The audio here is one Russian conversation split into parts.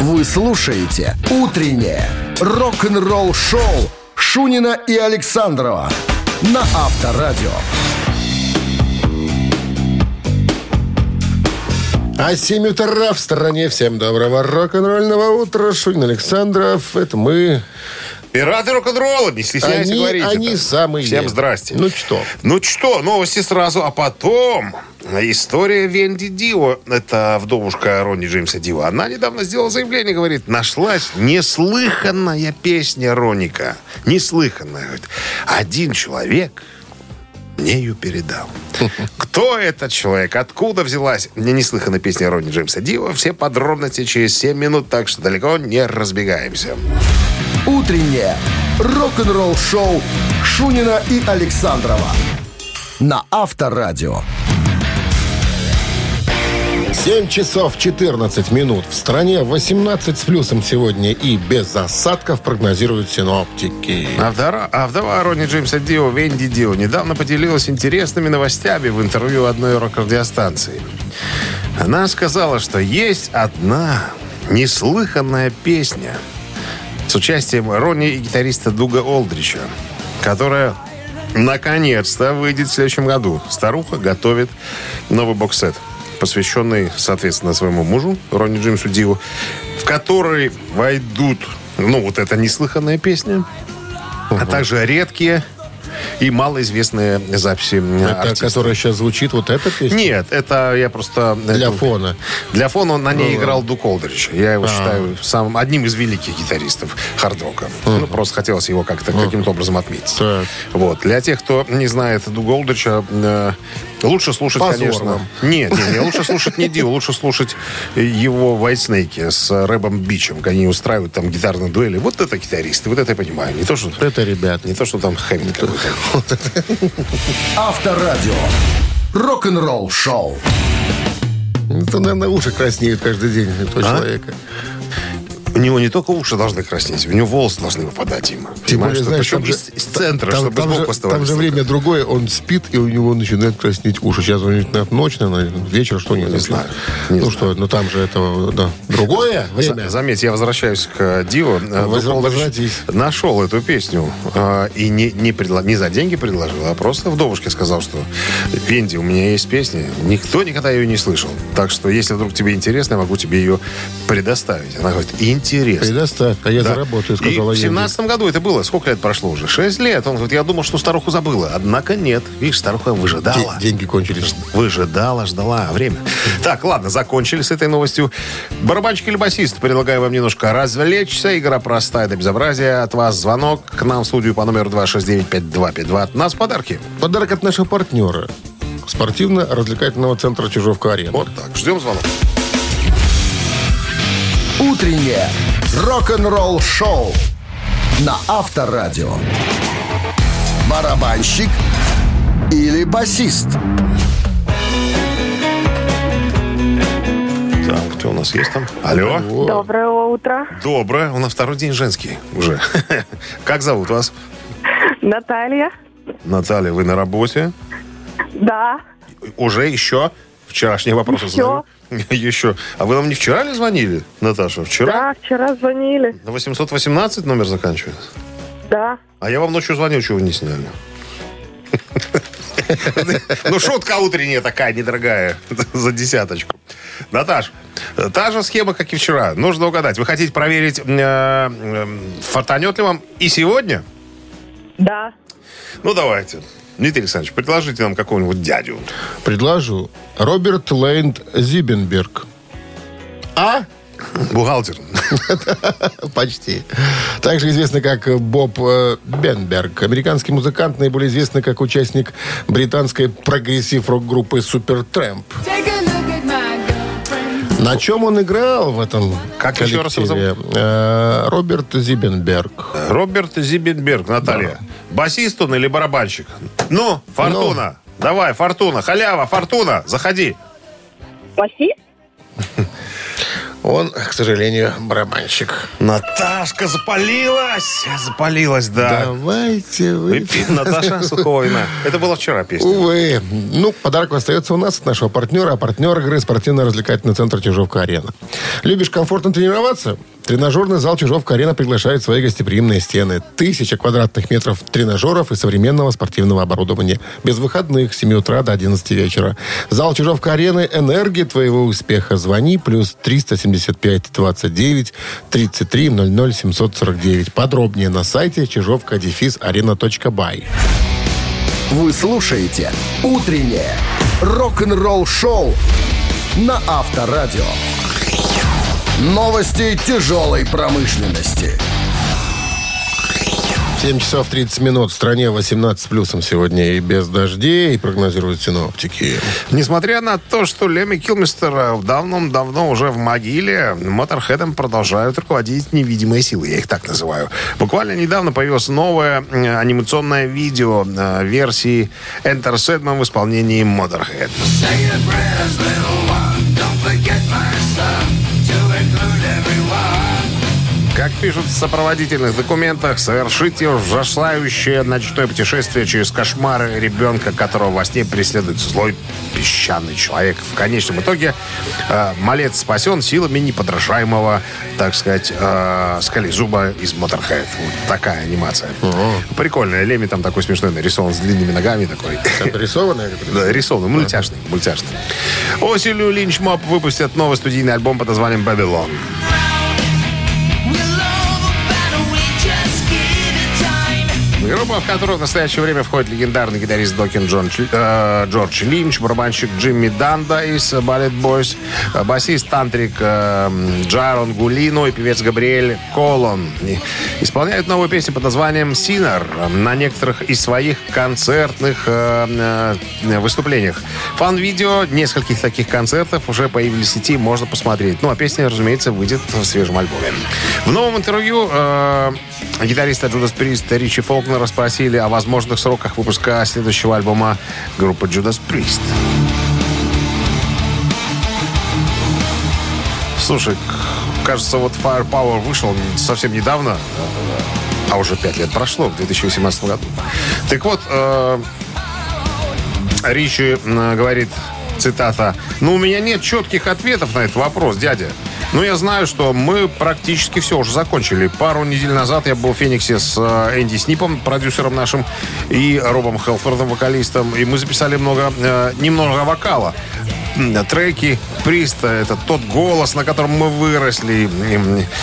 Вы слушаете «Утреннее рок-н-ролл-шоу» Шунина и Александрова на Авторадио. А 7 утра в стороне. Всем доброго рок-н-ролльного утра. Шунин Александров. Это мы. Пираты рок-н-ролла, не стесняйся Они, говорить. они это. самые. Всем здрасте. Ну что? Ну что, новости сразу, а потом история Венди Дио. Это вдовушка Ронни Джеймса Дио. Она недавно сделала заявление, говорит, нашлась неслыханная песня Роника. Неслыханная. Говорит, один человек ее передал. Кто этот человек? Откуда взялась мне неслыханная песня Ронни Джеймса Дио? Все подробности через 7 минут, так что далеко не разбегаемся. «Утреннее рок-н-ролл-шоу» Шунина и Александрова на Авторадио. 7 часов 14 минут. В стране 18 с плюсом сегодня и без осадков прогнозируют синоптики. А вдова, а вдова Ронни Джеймса Дио, Венди Дио, недавно поделилась интересными новостями в интервью одной рок-радиостанции. Она сказала, что есть одна неслыханная песня с участием Ронни и гитариста Дуга Олдрича, которая наконец-то выйдет в следующем году. Старуха готовит новый боксет, посвященный, соответственно, своему мужу, Ронни Джеймсу Дио, в который войдут, ну, вот эта неслыханная песня, а также редкие и малоизвестные записи Это, которая сейчас звучит, вот эта песня? Нет, это я просто... Для это- фона. Для фона он на ней Ну, играл Дук Олдрич. Я его считаю самым, одним из великих гитаристов хард-рока. Ну, просто хотелось его как-то каким-то образом отметить. Так. Вот. Для тех, кто не знает Дуга Олдрича, э, лучше слушать, Позор конечно... вам. Нет, нет, нет, лучше слушать не Дио, лучше слушать его Whitesnake с Рэбом Бичем. Они устраивают там гитарные дуэли. Вот это гитаристы, вот это я понимаю. Не то, что... Это, ребят. Не то, что там Хэммит какой-то. Авторадио. Рок-н-ролл-шоу. Это, наверное, уши краснеют каждый день этого А? человека. У него не только уши должны краснеть, у него волосы должны выпадать им. Тем более, знаешь, там же- из, из центра, там, чтобы там сбоку же, там же время другое, он спит, и у него начинает краснеть уши. Сейчас у него наверное, ночь, наверное, вечер, что нет. Не знаю, не ну знаю. что, ну там же это, да. Другое время. За- Заметь, я возвращаюсь к э, Дио. Э, возвратись. Нашел эту песню э, и не, не, предло- не за деньги предложил, а просто вдовушке сказал, что Венди, у меня есть песня. Никто никогда ее не слышал. Так что, если вдруг тебе интересно, я могу тебе ее предоставить. Она говорит, интересно. Предоставь, а я Да. заработаю, сказала И в семнадцатом году это было. Сколько лет прошло уже? Шесть лет. Он говорит, я думал, что старуху забыла. Однако нет. Видишь, старуха выжидала. Де- Деньги кончились. Выжидала, ждала время. Так, ладно, закончили с этой новостью. Барабанщик или басист? Предлагаю вам немножко развлечься. Игра простая до безобразия. От вас звонок к нам в студию по номеру 269-5252. От нас подарки. Подарок от нашего партнера. Спортивно-развлекательного центра Чижовка-Арена. Вот так. Ждем звонок. Утреннее рок-н-ролл-шоу на Авторадио. Барабанщик или басист? Так, кто у нас есть там? Алло. Доброе утро. Доброе. У нас второй день женский уже. Как зовут вас? Наталья. Наталья, вы на работе? Да. Уже еще? Вчерашние вопросы Еще. задаю. Еще. А вы нам не вчера ли звонили, Наташа? Вчера? Да, вчера звонили. На 818 номер заканчивается? Да. А я вам ночью звонил, чего вы не сняли? Ну, шутка утренняя такая, недорогая, за десяточку. Наташ, та же схема, как и вчера. Нужно угадать. Вы хотите проверить, э, фартанет ли вам и сегодня? Да. Ну, давайте. Дмитрий Александрович, предложите нам какого-нибудь дядю. Предложу. Роберт Лейнд Зибенберг. А? Бухгалтер. Почти. Также известный как Боб Си Бенберг. Американский музыкант, наиболее известный как участник британской прогрессив-рок-группы Supertramp. На чем он играл в этом Как еще раз его коллективе? Э, Роберт Зибенберг. Роберт Зибенберг, Наталья. Басист он или барабанщик? Ну, Фортуна. Давай, Фортуна. Халява, Фортуна. Заходи. Басист? Он, к сожалению, барабанщик. Наташка запалилась! Запалилась, да. Давайте вы... Выпьем, Наташа, сухого вина. Это было вчера песня. Увы. Ну, подарок остается у нас от нашего партнера, а партнер игры спортивно-развлекательный центр «Чижовка-арена». Любишь комфортно тренироваться? Тренажерный зал «Чижовка-арена» приглашает в свои гостеприимные стены. Тысяча квадратных метров тренажеров и современного спортивного оборудования. Без выходных с 7 утра до 11 вечера. Зал «Чижовка-арены» – энергия твоего успеха. Звони плюс 375 29 33 00 749. Подробнее на сайте чижовка-арена.бай. Вы слушаете «Утреннее рок-н-ролл-шоу» на Авторадио. Новости тяжелой промышленности. 7 часов 30 минут. В стране 18 с плюсом сегодня и без дождей, и прогнозируют синоптики. Несмотря на то, что Леми Килмистер давно-давно уже в могиле, Моторхедом продолжают руководить невидимые силы. Я их так называю. Буквально недавно появилось новое э, анимационное видео э, версии Enter Sandman в исполнении Motorhead. Как пишут в сопроводительных документах, совершите ужасающее ночное путешествие через кошмары ребенка, которого во сне преследует злой песчаный человек. В конечном итоге э, малец спасен силами неподражаемого, так сказать, э, скалезуба из Motorhead. Вот такая анимация. Прикольная. Леми там такой смешной нарисован с длинными ногами такой. Это рисованное? Да, рисованный, мультяшный, мультяшный. Осенью Линч Моп выпустят новый студийный альбом под названием «Babylon». Группа, в которую в настоящее время входит легендарный гитарист Докин Джон, э, Джордж Линч, барабанщик Джимми Данда из Ballet Boys, э, басист Тантрик э, Джарон Гулино и певец Габриэль Колон. Исполняют новую песню под названием «Синер» на некоторых из своих концертных э, э, выступлениях. Фан-видео нескольких таких концертов уже появились в сети, можно посмотреть. Ну, а песня, разумеется, выйдет в свежем альбоме. В новом интервью э, гитариста Judas Priest Ричи Фолкнера спросили о возможных сроках выпуска следующего альбома группы Judas Priest. Слушай, кажется, вот Firepower вышел совсем недавно, а уже пять лет прошло, в 2018 году. Так вот, э, Ричи э, говорит, цитата, «Ну, у меня нет четких ответов на этот вопрос, дядя. Ну, я знаю, что мы практически все уже закончили. Пару недель назад я был в Фениксе с э, Энди Снипом, продюсером нашим, и Робом Хелфордом, вокалистом, и мы записали много, э, немного вокала. Треки Приста, это тот голос, на котором мы выросли.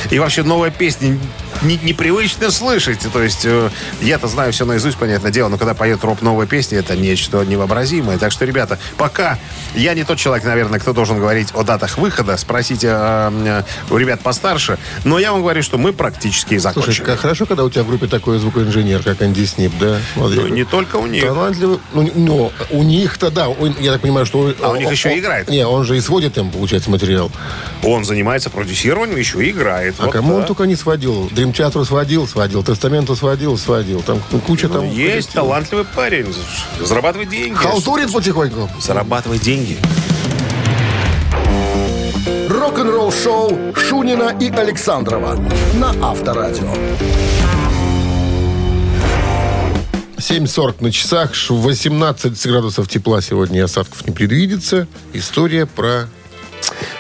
И, и вообще новая песня не- непривычно слышать. То есть э, я-то знаю все наизусть, понятное дело, но когда поет Роб новые песни, это нечто невообразимое. Так что, ребята, пока я не тот человек, наверное, кто должен говорить о датах выхода, спросите э, э, у ребят постарше, но я вам говорю, что мы практически закончили. Слушай, как хорошо, когда у тебя в группе такой звукоинженер, как Анди Снип, да? Смотри, Ну, не только у них. Талантливый. Ну, но у них-то, да, у- я так понимаю, что... А у них еще он- играет. Не, он же и сводит им, получается, материал. Он занимается продюсированием, еще и играет. А Вот кому он да. только не сводил? Дрим Театру сводил, сводил, Тестаменту сводил, сводил. Там куча Ну, там... есть коллективов. талантливый парень, зарабатывает деньги. Халтурит потихоньку. Зарабатывает деньги. Рок-н-ролл-шоу Шунина и Александрова на Авторадио. 7.40 на часах, ш- 18 градусов тепла сегодня и осадков не предвидится. История про...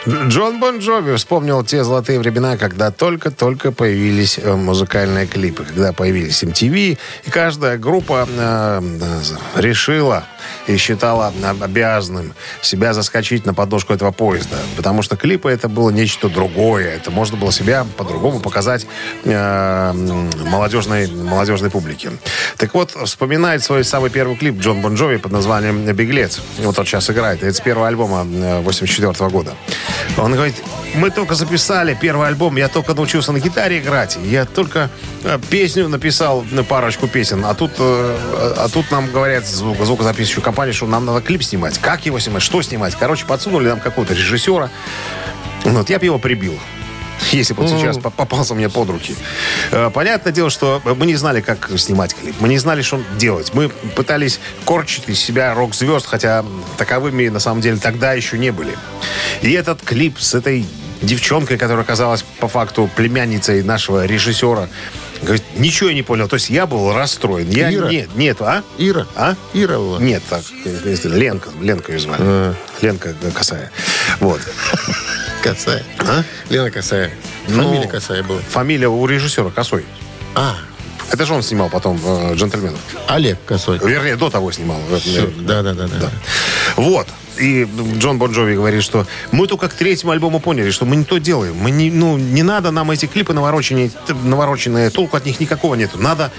Джон Бон Джови вспомнил те золотые времена, когда только-только появились э, музыкальные клипы, когда появились MTV, и каждая группа э, э, решила и считала э, обязанным себя заскочить на подножку этого поезда, потому что клипы это было нечто другое, это можно было себя по-другому показать э, молодежной, молодежной публике. Так вот, вспоминает свой самый первый клип Джон Бон Джови под названием «Беглец». Вот он сейчас играет. Это с первого альбома 84 года. Он говорит, мы только записали первый альбом, я только научился на гитаре играть, я только э, песню написал, на парочку песен, а тут, э, а тут нам говорят звук, звукозаписывающую компанию, что нам надо клип снимать. Как его снимать, что снимать? Короче, подсунули нам какого-то режиссера. Вот, я бы его прибил. Если бы вот сейчас по- попался мне под руки. Э, Понятное дело, что мы не знали, как снимать клип. Мы не знали, что делать. Мы пытались корчить из себя рок-звезд, хотя таковыми на самом деле тогда еще не были. И этот клип с этой девчонкой, которая оказалась по факту племянницей нашего режиссера. Говорит, ничего я не понял. То есть я был расстроен. Я, Ира? Нет, нет, а? Ира? А? Ира была? Нет, так, если Ленка, Ленка ее звали. А. Ленка Косая. Вот. Косая. А? Лена Косая. Ну, Фамилия Косая была. Фамилия у режиссера Косой. А, Это же он снимал потом э, «Джентльменов». Олег Косой. Вернее, до того снимал. Всё, Да, да, да, да. Вот. И Джон Бон Джови говорит, что мы только к третьему альбому поняли, что мы не то делаем. Мы не, ну, не надо нам эти клипы навороченные, навороченные, толку от них никакого нету. Надо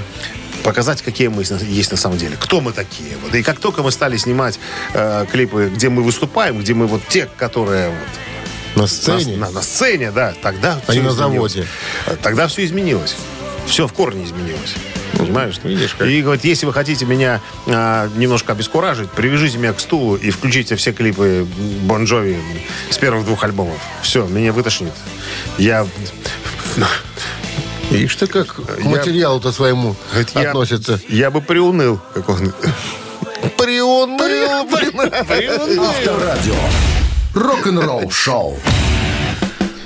показать, какие мы есть на самом деле. Кто мы такие. Вот. И как только мы стали снимать э, клипы, где мы выступаем, где мы вот те, которые вот, На сцене. на, на- на сцене, да, тогда А не на заводе. Тогда все изменилось. Все в корне изменилось. Понимаешь? видишь, как. И говорит, если вы хотите меня а, немножко обескуражить, привяжите меня к стулу и включите все клипы Бон Джови с первых двух альбомов. Все, меня вытошнит. Я... Видишь ты, как к материалу-то своему я- относится. Я бы приуныл. Как он... Приуныл, Авторадио. Рок-н-ролл шоу.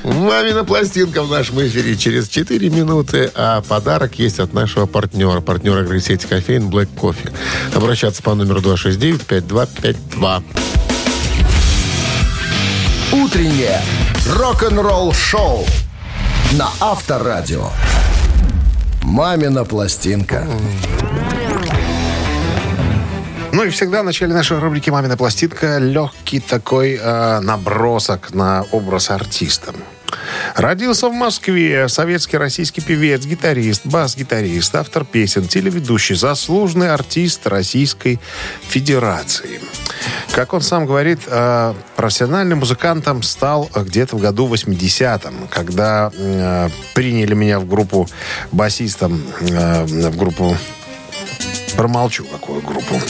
Мамина пластинка в нашем эфире через 4 минуты, а подарок есть от нашего партнера, партнера игры сети кофеин Black Coffee. Обращаться по номеру 269-5252. Утреннее рок-н-ролл шоу на Авторадио. Мамина пластинка. Ну и всегда в начале нашей рубрики «Мамина пластинка» легкий такой э, набросок на образ артиста. Родился в Москве советский российский певец, гитарист, бас-гитарист, автор песен, телеведущий, заслуженный артист Российской Федерации. Как он сам говорит, э, профессиональным музыкантом стал где-то в году 80-м, когда э, приняли меня в группу басистом, э, в группу Промолчу, какую группу.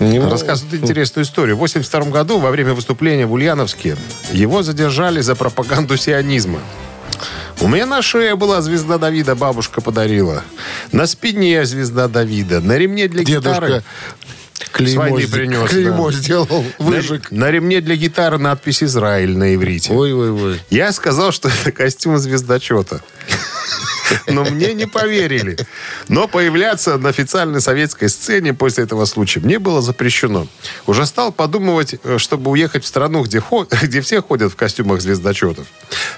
Рассказывает интересную историю. В 82 году, во время выступления в Ульяновске, его задержали за пропаганду сионизма. У меня на шее была звезда Давида, бабушка подарила. На спине звезда Давида. На ремне для гитары... Дедушка клеймо, войны с- принес, клеймо да. сделал, выжег. На, на ремне для гитары надпись «Израиль» на иврите. Ой-ой-ой. Я сказал, что это костюм звездочета. Но мне не поверили. Но появляться на официальной советской сцене после этого случая мне было запрещено. Уже стал подумывать, э, чтобы уехать в страну, где, где все ходят в костюмах звездочетов.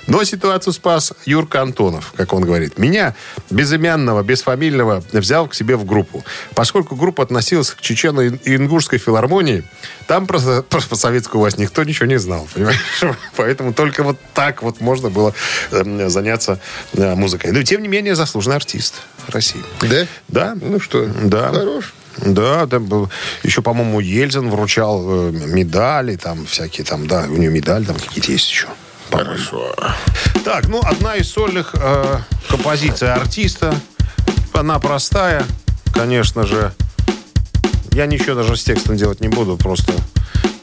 Но ситуацию спас Юрка Антонов, как он говорит. Меня, безымянного, безфамильного, взял к себе в группу. Поскольку группа относилась к Чечено-Ингушской филармонии, там просто, просто по-советскому вас никто ничего не знал, понимаешь? Поэтому только вот так вот можно было э, заняться э, музыкой. Но, тем не менее, заслуженный артист России. Да? Да. Ну что, Да. хорош. Да, был, еще, по-моему, Ельцин вручал э, медали, там всякие там, да, у него медаль там какие-то есть еще. Хорошо. Так, ну, одна из сольных э, композиций артиста. Она простая, конечно же. Я ничего даже с текстом делать не буду, просто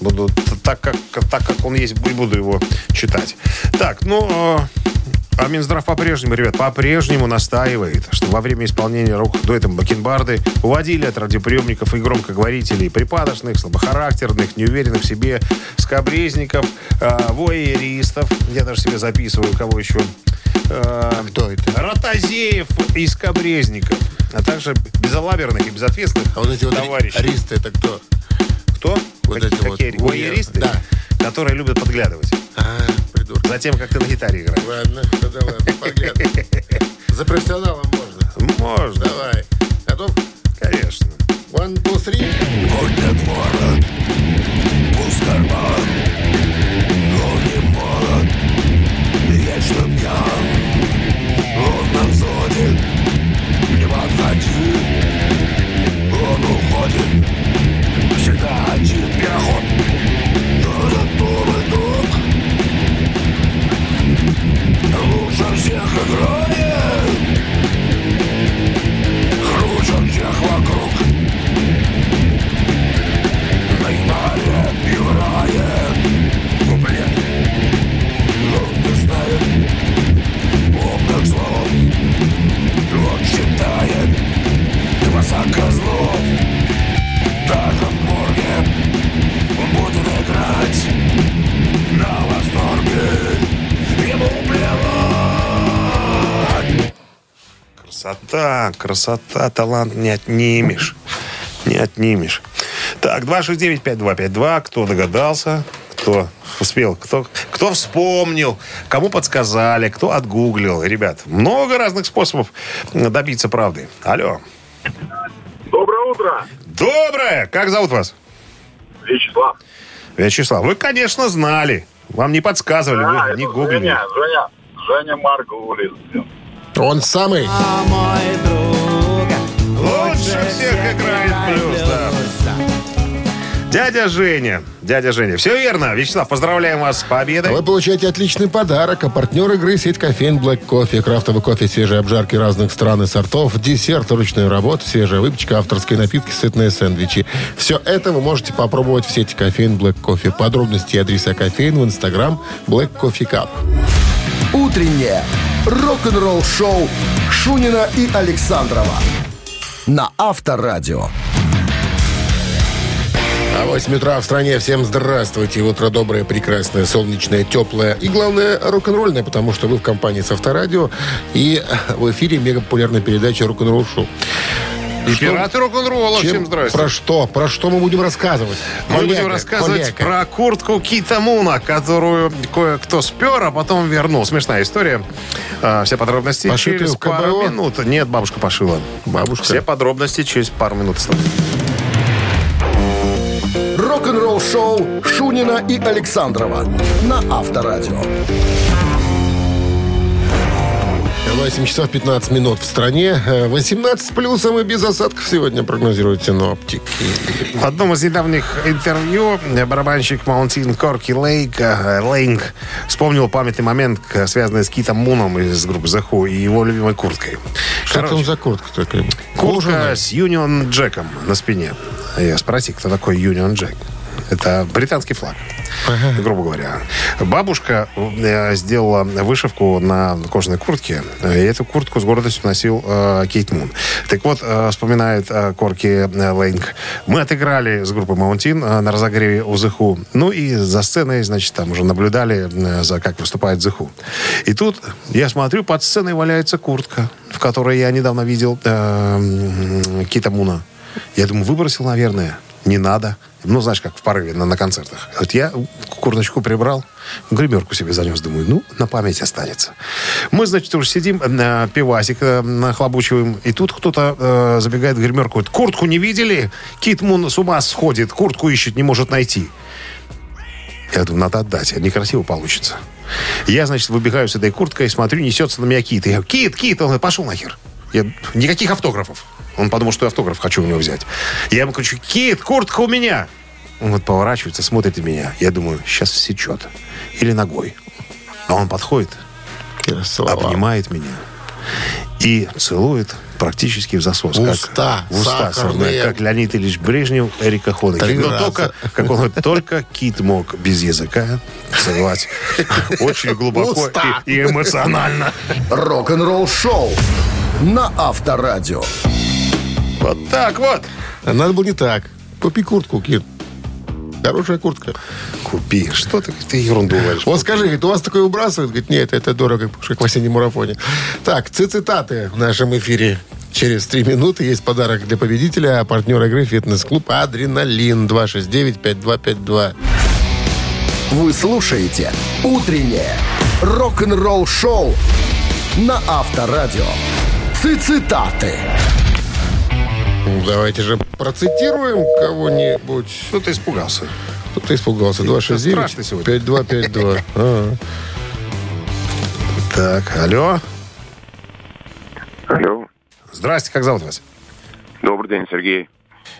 буду так, как, так, как он есть, и буду его читать. Так, ну, э, а Минздрав по-прежнему, ребят, по-прежнему настаивает, что во время исполнения рок-дуэтом Бакенбарды уводили от радиоприемников и громкоговорителей припадочных, слабохарактерных, неуверенных в себе скобрезников, э, воеристов. Я даже себе записываю, кого еще. Э, Кто это? Ротозеев и скобрезников, а также безалаберных и безответственных А вот эти вот товарищей. аристы, это кто? Кто? Вот Какие- эти вот какие? Воеристы? Да. Которые любят подглядывать. А, придурок. Затем, как ты на гитаре играешь. Ладно, тогда ладно, поглядывай. За профессионалом можно. Можно. Давай. Красота, красота, талант не отнимешь. Не отнимешь. Так, 269-5252. Кто догадался? Кто успел? Кто, кто вспомнил? Кому подсказали? Кто отгуглил? Ребят, много разных способов добиться правды. Алло. Доброе утро, Доброе! Как зовут вас? Вячеслав. Вячеслав, вы, конечно, знали. Вам не подсказывали, А, вы не гуглили. Женя, Женя, Женя Маргулис. Он самый. Лучше всех играет плюс, да. Дядя Женя. Дядя Женя. Все верно. Вячеслав, поздравляем вас с победой. Вы получаете отличный подарок. А партнер игры сеть кофеин Black Coffee. Крафтовый кофе, свежие обжарки разных стран и сортов, десерт, ручная работа, свежая выпечка, авторские напитки, сытные сэндвичи. Все это вы можете попробовать в сети кофеин Black Coffee. Подробности и адреса кофеин в инстаграм Black Coffee Cup. Утреннее рок-н-ролл-шоу Шунина и Александрова на Авторадио. А 8 утра в стране. Всем здравствуйте. Утро доброе, прекрасное, солнечное, теплое. И, главное, рок-н-ролльное, потому что вы в компании с Авторадио. И в эфире мега популярная передача «Рок-н-ролл шоу». Пираты рок-н-ролла. Чем- Всем здрасте. Про что? Про что мы будем рассказывать? Мы будем Коллега, рассказывать коллега. про куртку Кита Муна, которую кое-кто спер, а потом вернул. Смешная история. А, все подробности Пошитую через пару КБО? минут. Нет, бабушка пошила. Бабушка. Все подробности через пару минут. Рок-н-ролл-шоу Шунина и Александрова на Авторадио. 8 часов 15 минут в стране. Э, 18 с плюсом и без осадков сегодня прогнозируют синоптики. В одном из недавних интервью барабанщик Маунтин Корки Лейк, э, Лейнг вспомнил памятный момент, связанный с Китом Муном из группы Who и его любимой курткой. Что там Короче, за куртка такая? Куртка Кожаная? с Юнион Джеком на спине. Я спроси, кто такой Юнион Джек? Это британский флаг, грубо говоря. Бабушка э, сделала вышивку на кожаной куртке. И эту куртку с гордостью носил э, Кейт Мун. Так вот, э, вспоминает э, Корки э, Лейнг. Мы отыграли с группой Маунтин э, на разогреве у Who. Ну и за сценой, значит, там уже наблюдали э, за как выступает Who. И тут я смотрю, под сценой валяется куртка, в которой я недавно видел э, Кита Муна. Я думаю, выбросил, наверное. Не надо. Ну, знаешь, как в порыве на, на концертах. Вот я курточку прибрал, гримерку себе занес. Думаю, ну, на память останется. Мы, значит, уже сидим, э, пивасик э, нахлобучиваем. И тут кто-то э, забегает в гримерку. Говорит, куртку не видели? Кит Мун с ума сходит. Куртку ищет, не может найти. Я думаю, надо отдать, некрасиво получится. Я, значит, выбегаю с этой курткой, смотрю, несется на меня Кит. Я говорю, Кит, Кит, он говорит, пошел нахер. Я, никаких автографов. Он подумал, что я автограф хочу у него взять. Я ему кричу, Кит, куртка у меня. Он вот поворачивается, смотрит на меня. Я думаю, сейчас всечет. Или ногой. А он подходит, Расцеловал. обнимает меня и целует практически в засос. как- Уста в уста, сахарные. как Леонид Ильич Брежнев, Эрика. Три Но раза. только, как он говорит, только Кит мог без языка целовать очень глубоко и, и эмоционально. Рок-н-ролл-шоу на Авторадио. Вот так вот. А Надо было не так. Купи куртку, Кир. Хорошая куртка. Купи. Что ты, ты ерунду говоришь? Вот скажи, говорит, у вас такое выбрасывают? Говорит, нет, это дорого, как в осеннем марафоне. Так, цитаты в нашем эфире. Через три минуты есть подарок для победителя, а партнер игры «Фитнес-клуб Адреналин» 269-5252. Вы слушаете «Утреннее рок-н-ролл-шоу» на Авторадио. Цитаты. Ну, Давайте же процитируем кого-нибудь. Что ты испугался? Кто-то испугался. страшный сегодня. 269-5252. А. Так, алло. Алло. Здрасте, как зовут вас? Добрый день, Сергей.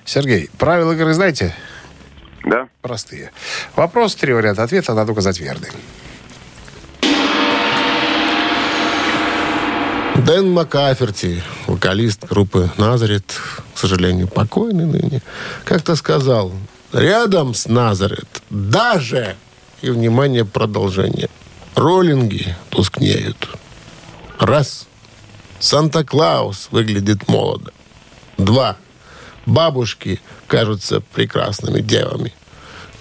Сергей, правила игры знаете? Да? Простые. Вопрос, три варианта ответа, надо указать верный. Дэн Макаферти, вокалист группы «Назарет», к сожалению, покойный ныне, как-то сказал, рядом с «Назарет» даже, и, внимание, продолжение, роллинги тускнеют. Раз. Санта-Клаус выглядит молодо. Два. Бабушки кажутся прекрасными девами.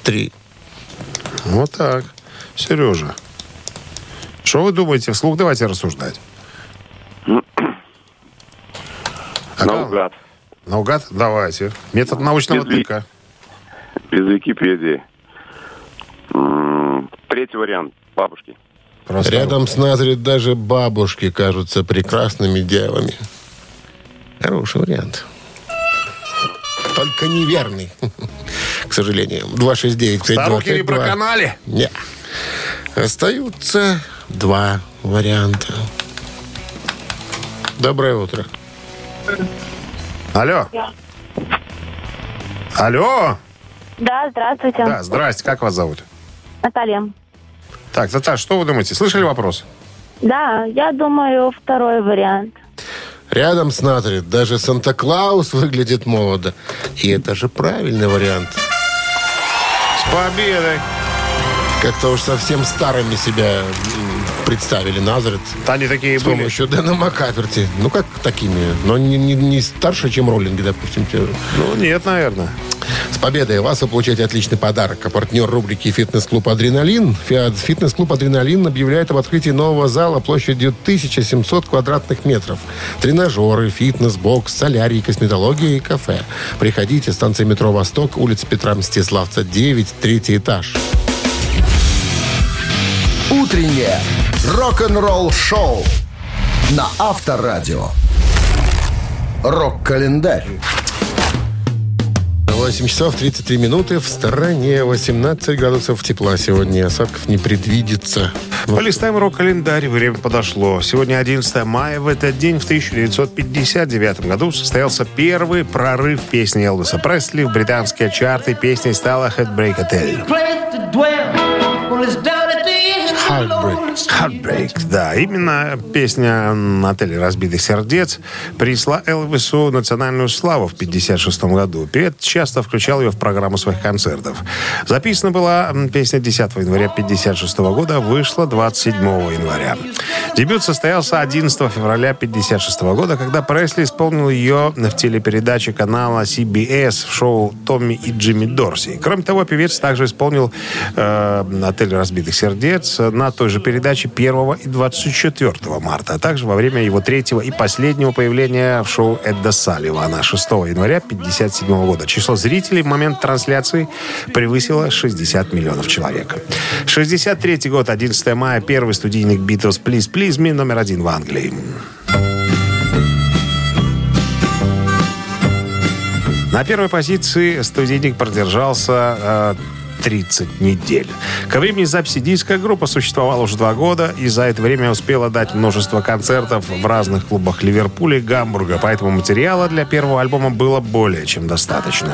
Три. Вот так. Сережа. Что вы думаете? Вслух давайте рассуждать. А как- Наугад. Наугад? Давайте. Метод научного Без тыка. Без Википедии. М, Третий вариант. Бабушки. Просто Рядом с Назарет даже бабушки кажутся прекрасными девами. Хороший вариант. Только неверный, к сожалению. 269 Старухи не проканали. Не. Остаются два варианта. Доброе утро. Алло. Алло. Да, здравствуйте. Да, здрасте. Как вас зовут? Наталья. Так, Наташа, что вы думаете? Слышали вопрос? Да, я думаю, второй вариант. Рядом с Назарет даже Санта-Клаус выглядит молодо. И это же правильный вариант. С победой. Как-то уж совсем старыми себя представили Назарет. Они такие С были. помощью Дэна Маккаферти. Ну, как такими? Но не, не- не старше, чем роллинги, допустим. Ну, нет, наверное. С победой вас вы получаете отличный подарок. А партнер рубрики «Фитнес-клуб Адреналин» «Фитнес-клуб Адреналин» объявляет об открытии нового зала площадью 1700 квадратных метров. Тренажеры, фитнес, бокс, солярий, косметология и кафе. Приходите, станция метро «Восток», улица Петра Мстиславца, 9, третий этаж. Утреннее рок-н-ролл-шоу на Авторадио. Рок-календарь. 8 часов 33 минуты. В стороне 18 градусов тепла сегодня. Осадков не предвидится. Полистаем рок-календарь. Время подошло. Сегодня 11 мая. В этот день, в 1959 году, состоялся первый прорыв песни Элвиса Пресли в британские чарты. Песней стала «Headbreak Hotel». Heartbreak. Heartbreak, да. Именно песня «Отель разбитых сердец» принесла Элвису национальную славу в 1956 году. Певец часто включал ее в программу своих концертов. Записана была песня 10 января 1956 года, вышла 27 января. Дебют состоялся 11 февраля 1956 года, когда Пресли исполнил ее в телепередаче канала CBS в шоу «Томми и Джимми Дорси». Кроме того, певец также исполнил э, «Отель разбитых сердец» на той же передаче 1 и 24 марта, а также во время его третьего и последнего появления в шоу Эдда Салливана 6 января 1957 года. Число зрителей в момент трансляции превысило 60 миллионов человек. 63 год, 11 мая, первый студийник Beatles «Please, Please Me» номер один в Англии. На первой позиции студийник продержался э, 30 недель. Ко времени записи диска группа существовала уже два года и за это время успела дать множество концертов в разных клубах Ливерпуля и Гамбурга, поэтому материала для первого альбома было более чем достаточно.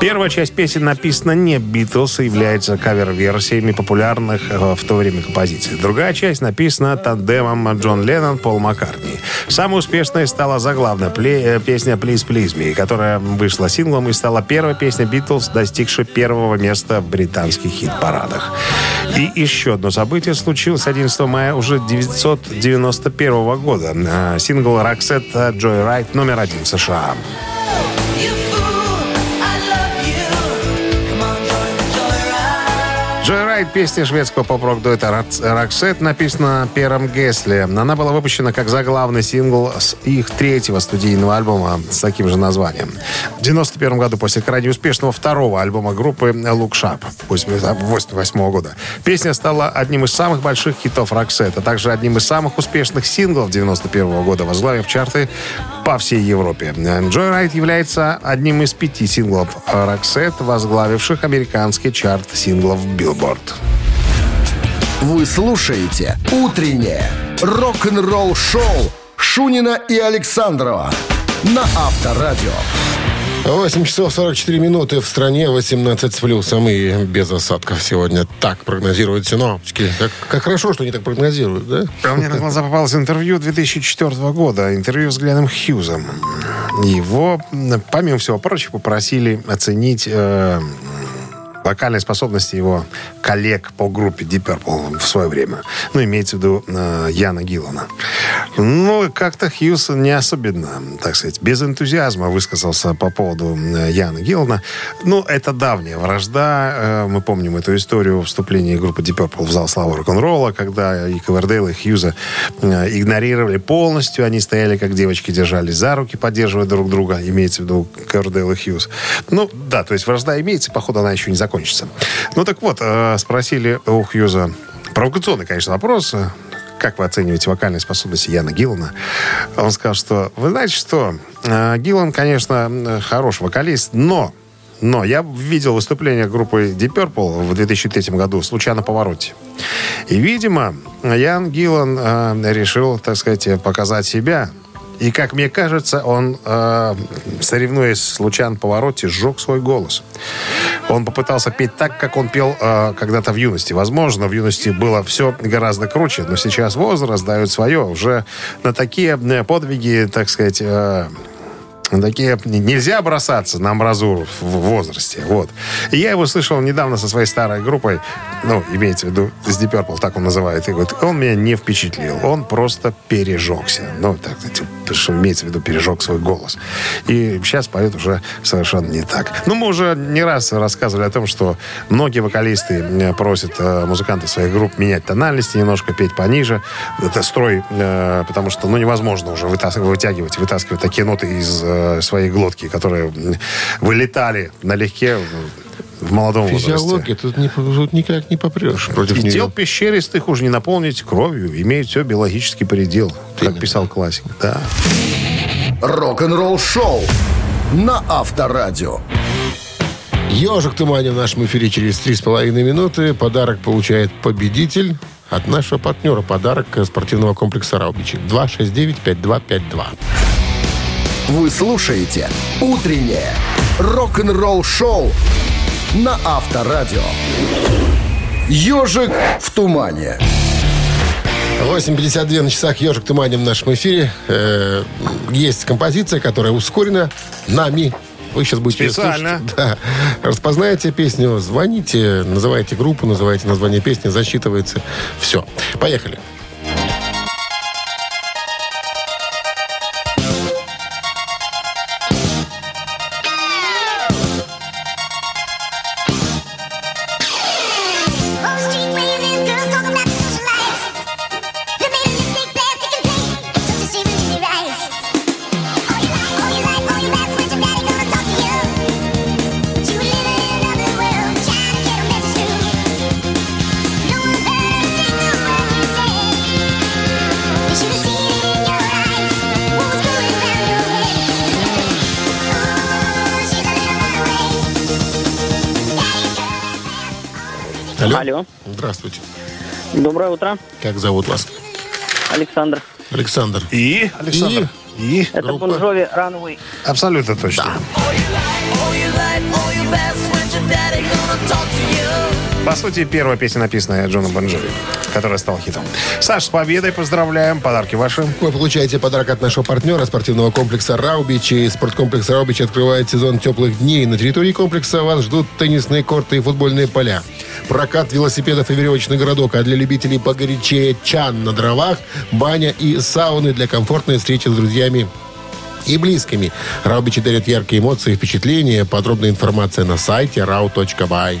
Первая часть песен написана не Битлз и является кавер-версиями популярных э, в то время композиций. Другая часть написана тандемом Джон Леннон Пол Маккартни. Самой успешной стала заглавная пле- э, песня «Please, Please Me», которая вышла синглом и стала первой песней Битлз, достигшей первого места в британских хит-парадах. И еще одно событие случилось 11 мая уже 1991 года. Э, Сингл «Роксетта Джой Райт» номер один в США. Песня шведского поп-рок дуэта Роксет, написана Пером Гессле. Она была выпущена как заглавный сингл с их третьего студийного альбома с таким же названием. В 91 году, после крайне успешного второго альбома группы Look Sharp 88 года, песня стала одним из самых больших хитов Роксет, а также одним из самых успешных синглов 91 года, возглавив чарты по всей Европе. Joyride является одним из пяти синглов Роксет, возглавивших американский чарт синглов Billboard. Вы слушаете «Утреннее рок-н-ролл-шоу» Шунина и Александрова на Авторадио. 8 часов 44 минуты в стране, 18 с плюсом и без осадков сегодня. Так прогнозируют синоптики. Как, как хорошо, что они так прогнозируют, да? А мне на глаза попалось интервью 2004 года, интервью с Гленном Хьюзом. Его, помимо всего прочего, попросили оценить э, вокальные способности его коллег по группе Deep Purple в свое время. Ну, имеется в виду э, Яна Гиллана. Ну, как-то Хьюз не особенно, так сказать, без энтузиазма высказался по поводу э, Яна Гиллана. Ну, это давняя вражда. Э, Мы помним эту историю вступления группы Deep Purple в зал славы рок-н-ролла, когда и Ковердейл, и Хьюза э, игнорировали полностью. Они стояли, как девочки, держались за руки, поддерживая друг друга. Имеется в виду Ковердейл и Хьюз. Ну, да, то есть вражда имеется, походу, она еще не закончится. Ну, так вот, э, спросили у Хьюза провокационный, конечно, вопрос как вы оцениваете вокальные способности Яна Гиллана? Он сказал, что, вы знаете что, э, Гиллан, конечно, хороший вокалист, но но я видел выступление группы Deep Purple в 2003 году «Случайно повороте». И, видимо, Ян Гиллан э, решил, так сказать, показать себя. И, как мне кажется, он, э, соревнуясь с «Случайно повороте», сжег свой голос. Он попытался петь так, как он пел э, когда-то в юности. Возможно, в юности было все гораздо круче, но сейчас возраст дает свое. Уже на такие э, подвиги, так сказать, э, на такие нельзя бросаться на амбразуру в возрасте. Вот. И я его слышал недавно со своей старой группой, ну, имеется в виду с Deep Purple, так он называет. И говорит, он меня не впечатлил. Он просто пережегся. Ну, так, что имеется в виду, пережег свой голос. И сейчас поет уже совершенно не так. Ну, мы уже не раз рассказывали о том, что многие вокалисты э, просят э, музыкантов своих групп менять тональности, немножко петь пониже. Это строй, э, потому что, ну, невозможно уже вытас- вытягивать, вытаскивать такие ноты из э, своей глотки, которые вылетали налегке в, в молодом возрасте. Физиология, тут, не, тут никак не попрешь против И нее. тел пещеристых уже не наполнить кровью, имеют все биологический предел, как Именно. писал классик. Да. Рок-н-ролл шоу на Авторадио. Ежик Туманин в нашем эфире через три с половиной минуты. Подарок получает победитель от нашего партнера. Подарок спортивного комплекса «Раубичи». 269-5252. Вы слушаете «Утреннее рок-н-ролл-шоу» на Авторадио. «Ежик в тумане». 8.52 на часах «Ежик Туманин» в нашем эфире. Э, есть композиция, которая ускорена нами. Вы сейчас будете Специально. слушать. Да. Распознаете песню, звоните, называйте группу, называйте название песни, засчитывается. Все. Поехали. Алло. Алло. Здравствуйте. Доброе утро. Как зовут вас? Александр. Александр. И, Александр? И? Это Группа? Bon Jovi Runaway. Абсолютно точно. По сути, первая песня, написанная Джоном Бон Джови, которая стала хитом. Саш, с победой поздравляем. Подарки ваши. Вы получаете подарок от нашего партнера спортивного комплекса «Раубичи». Спорткомплекс «Раубичи» открывает сезон теплых дней. На территории комплекса вас ждут теннисные корты и футбольные поля. Прокат велосипедов и веревочный городок. А для любителей погорячее чан на дровах, баня и сауны для комфортной встречи с друзьями и близкими. Раубичи дарят яркие эмоции и впечатления. Подробная информация на сайте rau.by.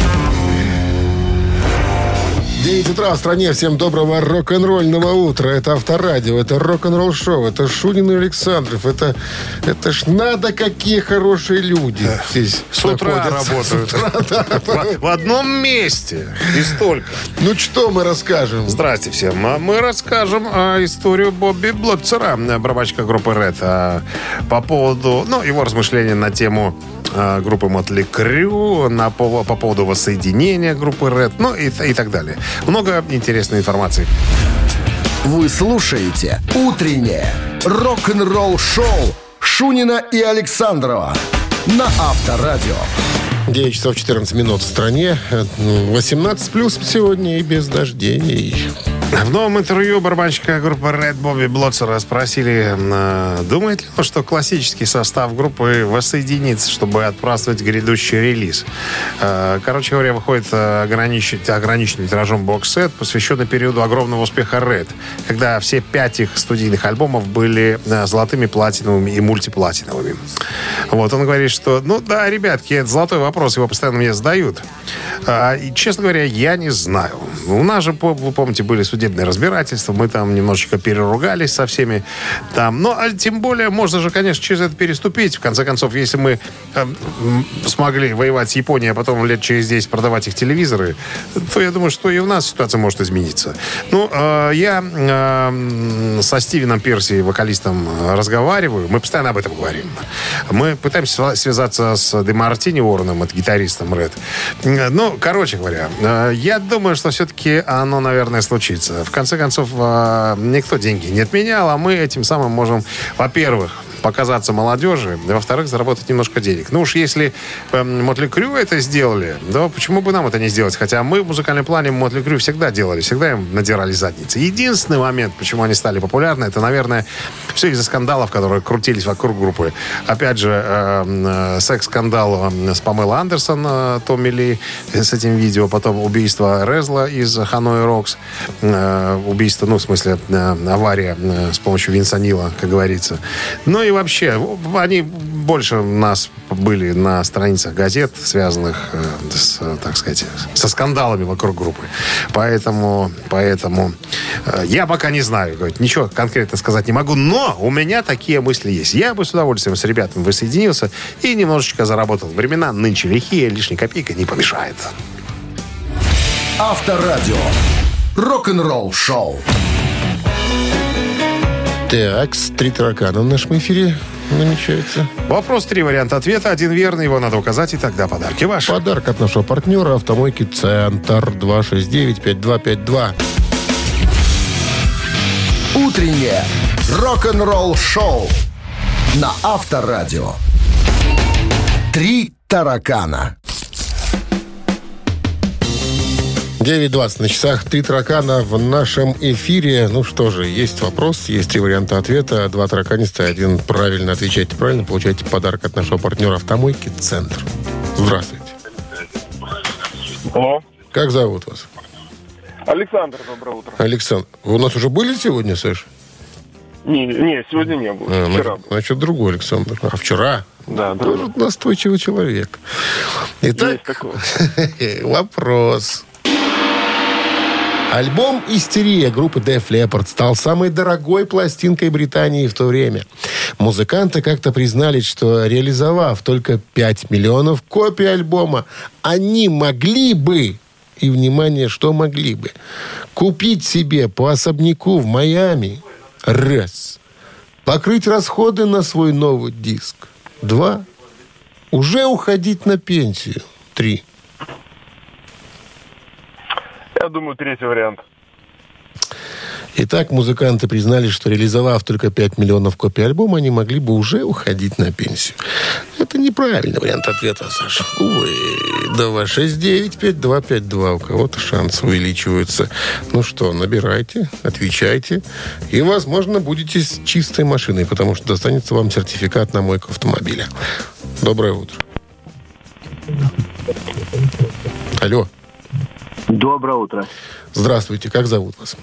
9 утра в стране. Всем доброго рок-н-ролльного утра. Это Авторадио, это рок-н-ролл шоу, это Шунин и Александров. Это, это ж надо какие хорошие люди здесь С утра находятся. работают. С утра, да. В, в одном месте. И столько. Ну что мы расскажем? Здрасте всем. А Мы расскажем а, историю Бобби Блотцера, э, барабанщика группы Red, а, по поводу, ну, его размышления на тему а, группы Мотли Крю, на, пов- по поводу воссоединения группы Red, ну и, и так далее. Много интересной информации. Вы слушаете «Утреннее рок-н-ролл-шоу» Шунина и Александрова на Авторадио. 9 часов 14 минут в стране. Э, 18 плюс сегодня и без дождей. В новом интервью барабанщика группы Red Bobby Блотцера спросили, э, думает ли он, что классический состав группы воссоединится, чтобы отпраздновать грядущий релиз. Э, Короче говоря, выходит э, ограничить, ограниченный тиражом бокс-сет, посвященный периоду огромного успеха Red, когда все пять их студийных альбомов были золотыми, платиновыми и мультиплатиновыми. Вот, он говорит, что, ну да, ребятки, это золотой вопрос, его постоянно мне задают. А, и, честно говоря, я не знаю. У нас же, вы помните, были судебные разбирательства, мы там немножечко переругались со всеми там. Ну, а тем более, можно же, конечно, через это переступить. В конце концов, если мы э, смогли воевать с Японией, а потом лет через 10 продавать их телевизоры, то я думаю, что и у нас ситуация может измениться. Ну, э, я э, со Стивеном Перси, вокалистом, э, разговариваю. Мы постоянно об этом говорим. Мы пытаемся связаться с Де Мартини Уорреном, это гитаристом Ред. Ну, короче говоря, э, я думаю, что все-таки оно, наверное, случится. В конце концов, э, никто деньги не отменял, а мы этим самым можем, во-первых, показаться молодежи, да, во-вторых, заработать немножко денег. Ну уж если эм, Mötley Crüe это сделали, да почему бы нам это не сделать? Хотя мы в музыкальном плане Mötley Crüe всегда делали, всегда им надирали задницы. Единственный момент, почему они стали популярны, это, наверное, все из-за скандалов, которые крутились вокруг группы. Опять же, эм, э, секс-скандал эм, с Памелой Андерсон, э, Томми Ли, э, с этим видео, потом убийство Рэззла из Hanoi Rocks, э, убийство, ну, в смысле, э, авария э, с помощью Винса Нила, как говорится. Ну и вообще, в- они больше нас были на страницах газет, связанных э, с, так сказать, со скандалами вокруг группы. Поэтому, поэтому э, я пока не знаю, ничего конкретно сказать не могу, но у меня такие мысли есть. Я бы с удовольствием с ребятами воссоединился и немножечко заработал. Времена нынче лихие, лишняя копейка не помешает. Авторадио. Рок-н-ролл шоу. Так, три таракана в нашем эфире намечается. Вопрос, три варианта ответа. Один верный, его надо указать, и тогда подарки ваши. Подарок от нашего партнера «Автомойки Центр» 269-5252. Утреннее рок-н-ролл шоу на Авторадио. Три таракана. 9.20 на часах. Три таракана в нашем эфире. Ну что же, есть вопрос, есть три варианта ответа. Два тараканиста, один правильно отвечаете правильно, получаете подарок от нашего партнера «Автомойки Центр». Здравствуйте. Алло. Как зовут вас? Александр, доброе утро. Александр. Вы у нас уже были сегодня, Саш? Не, не, сегодня не было. А, Вчера значит, был. значит, другой Александр. А вчера? Да, да. Тоже настойчивый человек. Итак, вопрос. Альбом «Истерия» группы Def Leppard стал самой дорогой пластинкой Британии в то время. Музыканты как-то признались, что реализовав только 5 миллионов копий альбома, они могли бы, и, внимание, что могли бы, купить себе по особняку в Майами, раз, покрыть расходы на свой новый диск, два, уже уходить на пенсию, три. Я думаю, третий вариант. Итак, музыканты признались, что реализовав только 5 миллионов копий альбома, они могли бы уже уходить на пенсию. Это неправильный вариант ответа, Саша. Увы. 269-5252. У кого-то шансы увеличиваются. Ну что, набирайте, отвечайте. И, возможно, будете с чистой машиной, потому что достанется вам сертификат на мойку автомобиля. Доброе утро. Алло. Доброе утро. Здравствуйте. Как зовут вас?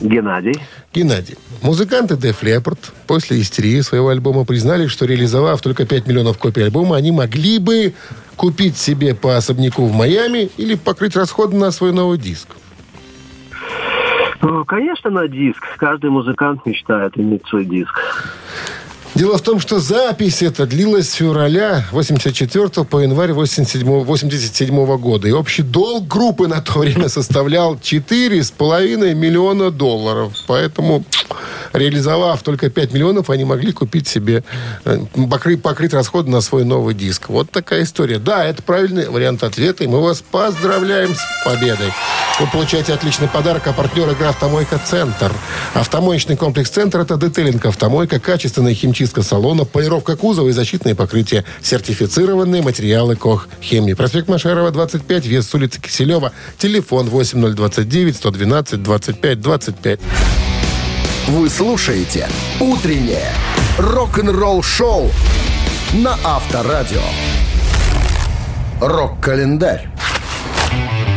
Геннадий. Геннадий. Музыканты Def Leppard после истерии своего альбома признали, что реализовав только 5 миллионов копий альбома, они могли бы купить себе по особняку в Майами или покрыть расходы на свой новый диск. Ну, Конечно, на диск. Каждый музыкант мечтает иметь свой диск. Дело в том, что запись эта длилась с февраля 84 по январь 87, 87 года. И общий долг группы на то время составлял 4,5 миллиона долларов. Поэтому реализовав только 5 миллионов, они могли купить себе, э, покрыть, покрыть расходы на свой новый диск. Вот такая история. Да, это правильный вариант ответа, и мы вас поздравляем с победой. Вы получаете отличный подарок, а партнер игры «Автомойка Центр». Автомоечный комплекс «Центр» — это детейлинг автомойка, качественная химчистка салона, полировка кузова и защитные покрытия. Сертифицированные материалы КОХ «Хемии». Проспект Машарова, 25, вес с улицы Киселева. Телефон 8029 112 25 25. Вы слушаете «Утреннее рок-н-ролл-шоу» на Авторадио. Рок-календарь.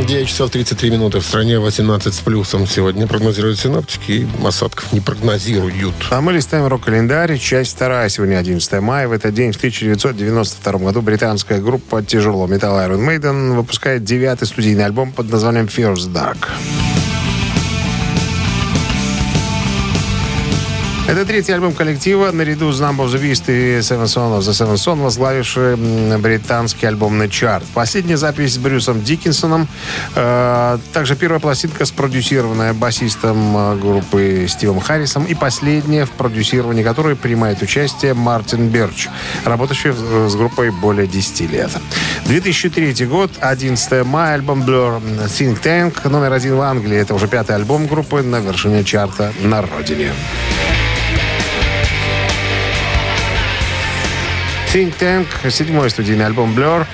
9 часов 33 минуты. В стране 18 с плюсом. Сегодня прогнозируют синоптики. И осадков не прогнозируют. А мы листаем рок-календарь. Часть вторая. Сегодня 11 мая. В этот день, в 1992 году, британская группа тяжелого металла Iron Maiden выпускает девятый студийный альбом под названием the Dark. Это третий альбом коллектива наряду с Number of the Beast и Seven Son of the Seven Son, возглавивший британский альбомный чарт. Последняя запись с Брюсом Диккинсоном. э, также первая пластинка, спродюсированная басистом э, группы Стивом Харрисом. И последняя, в продюсировании которой принимает участие Мартин Берч, работающий в- с группой более 10 лет. 2003 год, 11 мая, альбом Blur Think Tank, номер один в Англии. Это уже пятый альбом группы на вершине чарта на родине. Think Tank, седьмой студийный альбом Blur, э,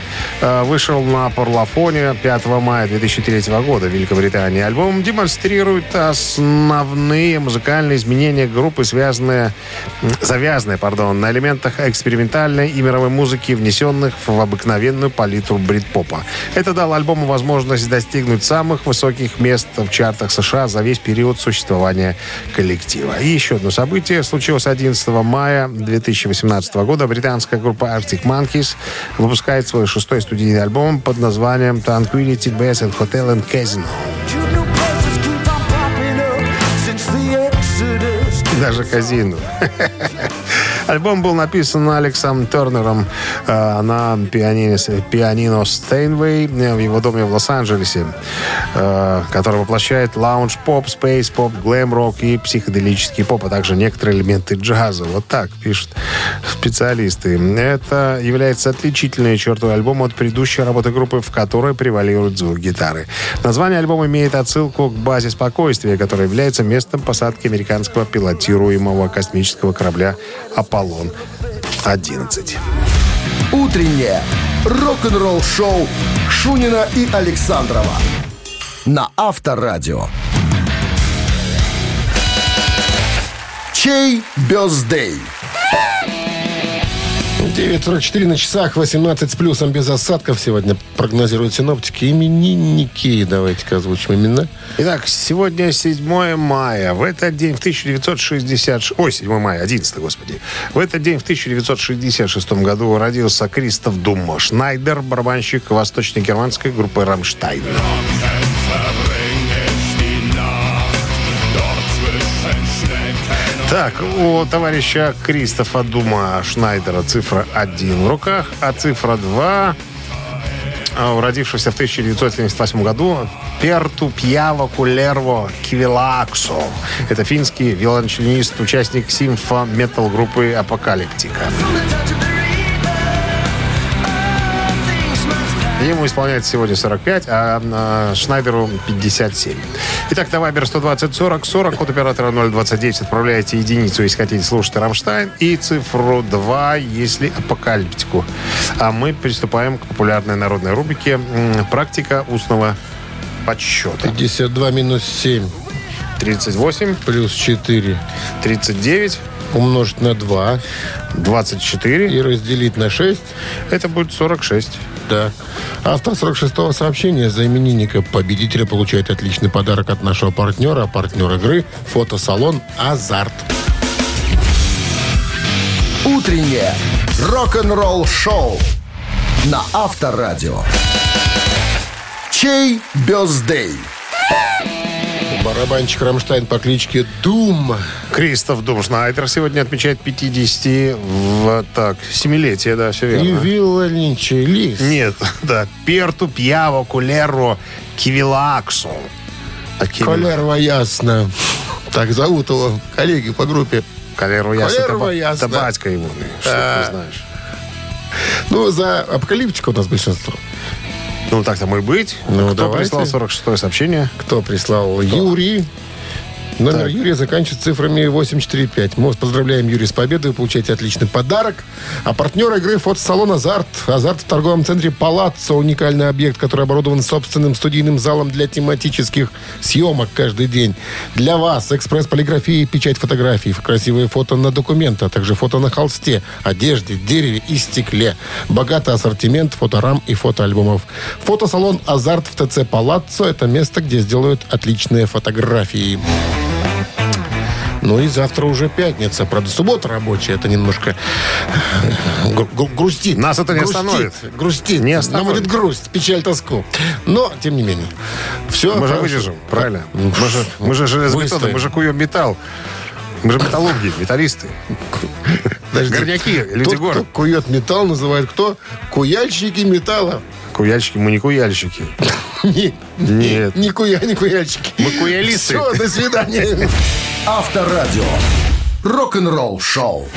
вышел на Парлафоне 5 мая 2003 года в Великобритании. Альбом демонстрирует основные музыкальные изменения группы, связанные, завязанные пардон, на элементах экспериментальной и мировой музыки, внесенных в обыкновенную палитру брит-попа. Это дало альбому возможность достигнуть самых высоких мест в чартах США за весь период существования коллектива. И еще одно событие случилось 11 мая 2018 года. Британская группа Arctic Monkeys выпускает свой шестой студийный альбом под названием Tranquility Base and Hotel and Casino. Даже казино. Альбом был написан Алексом Тернером э, на пианино, пианино Стейнвей в его доме в Лос-Анджелесе, э, который воплощает лаунж-поп, спейс-поп, глэм-рок и психоделический поп, а также некоторые элементы джаза. Вот так пишут специалисты. Это является отличительной чертой альбома от предыдущей работы группы, в которой превалирует звук гитары. Название альбома имеет отсылку к базе спокойствия, которая является местом посадки американского пилотируемого космического корабля «Аполлон-11». Утреннее рок-н-ролл-шоу Шунина и Александрова на Авторадио. Чей бездей? 9.44 на часах, 18 с плюсом без осадков сегодня прогнозируют синоптики. Именинники, давайте-ка озвучим имена. Итак, сегодня 7 мая. В этот день в 1960... Ой, 7 мая, 11, господи. В этот день в 1966 году родился Кристоф Думма Шнайдер, барабанщик восточно-германской группы «Рамштайн». Так, у товарища Кристофа Дума Шнайдера цифра 1 в руках, а цифра 2 а у родившегося в 1978 году Перту Пьяво Кулерво Кивилаксо. Это финский виолончелинист, участник симфо-метал группы «Апокалиптика». Ему исполняется сегодня 45, а а, Шнайдеру 57. Итак, на Вайбер 120 40 40, код оператора 029, отправляете единицу, если хотите слушать Рамштайн, и цифру 2, если апокалиптику. А мы приступаем к популярной народной рубрике «Практика устного подсчета». 52 минус 7 38, плюс 4 39, умножить на 2 24. и разделить на 6. Это будет 46. Да. Автор 46-го сообщения за именинника победителя получает отличный подарок от нашего партнера, а партнер игры – фотосалон «Азарт». Утреннее рок-н-ролл-шоу на Авторадио. Чей birthday? Барабанщик Рамштайн по кличке Дум. Кристоф Дум Шнайдер сегодня отмечает 50 в, так, 7-летие, да, все верно. виолончелист. Нет, да. Перту, Пьяво, Кулеро, Кивилаксо. Такими- Колерва ясно. Так зовут его коллеги по группе. Калеру ясно. Ба- ясно. Это батька его. Что ты знаешь. Ну, за апокалиптику у нас большинство. Ну, так тому и быть. Ну, Кто давайте. прислал 46-е сообщение? Кто прислал? Юрий. Номер Так. Юрия заканчивается цифрами 845. Мы вас поздравляем, Юрий, с победой. Вы получаете отличный подарок. А партнер игры фотосалон «Азарт». «Азарт» в торговом центре «Палаццо». Уникальный объект, который оборудован собственным студийным залом для тематических съемок каждый день. Для вас экспресс-полиграфия и печать фотографий. Красивые фото на документы, а также фото на холсте, одежде, дереве и стекле. Богатый ассортимент фоторам и фотоальбомов. Фотосалон «Азарт» в ТЦ «Палаццо» – это место, где сделают отличные фотографии. Ну и завтра уже пятница. Правда, суббота рабочая. Это немножко э, гру- гру- грустит. Нас это не Грустит, остановит. Грустит. Не Нам остановит. будет грусть, печаль, тоску. Но, тем не менее. Все. Мы же выдержим, правильно? Ну, Мы же, мы же железобетонные, выстоим. мы же куем металл. Мы же металлурги, металлисты. Горняки, люди Тот, город. кто кует металл, называют кто? Куяльщики металла. Куяльщики, мы не куяльщики. Не, Нет. не куя, не куяльщики. Мы куялисты. Все, до свидания. Авторадио. Рок-н-ролл шоу.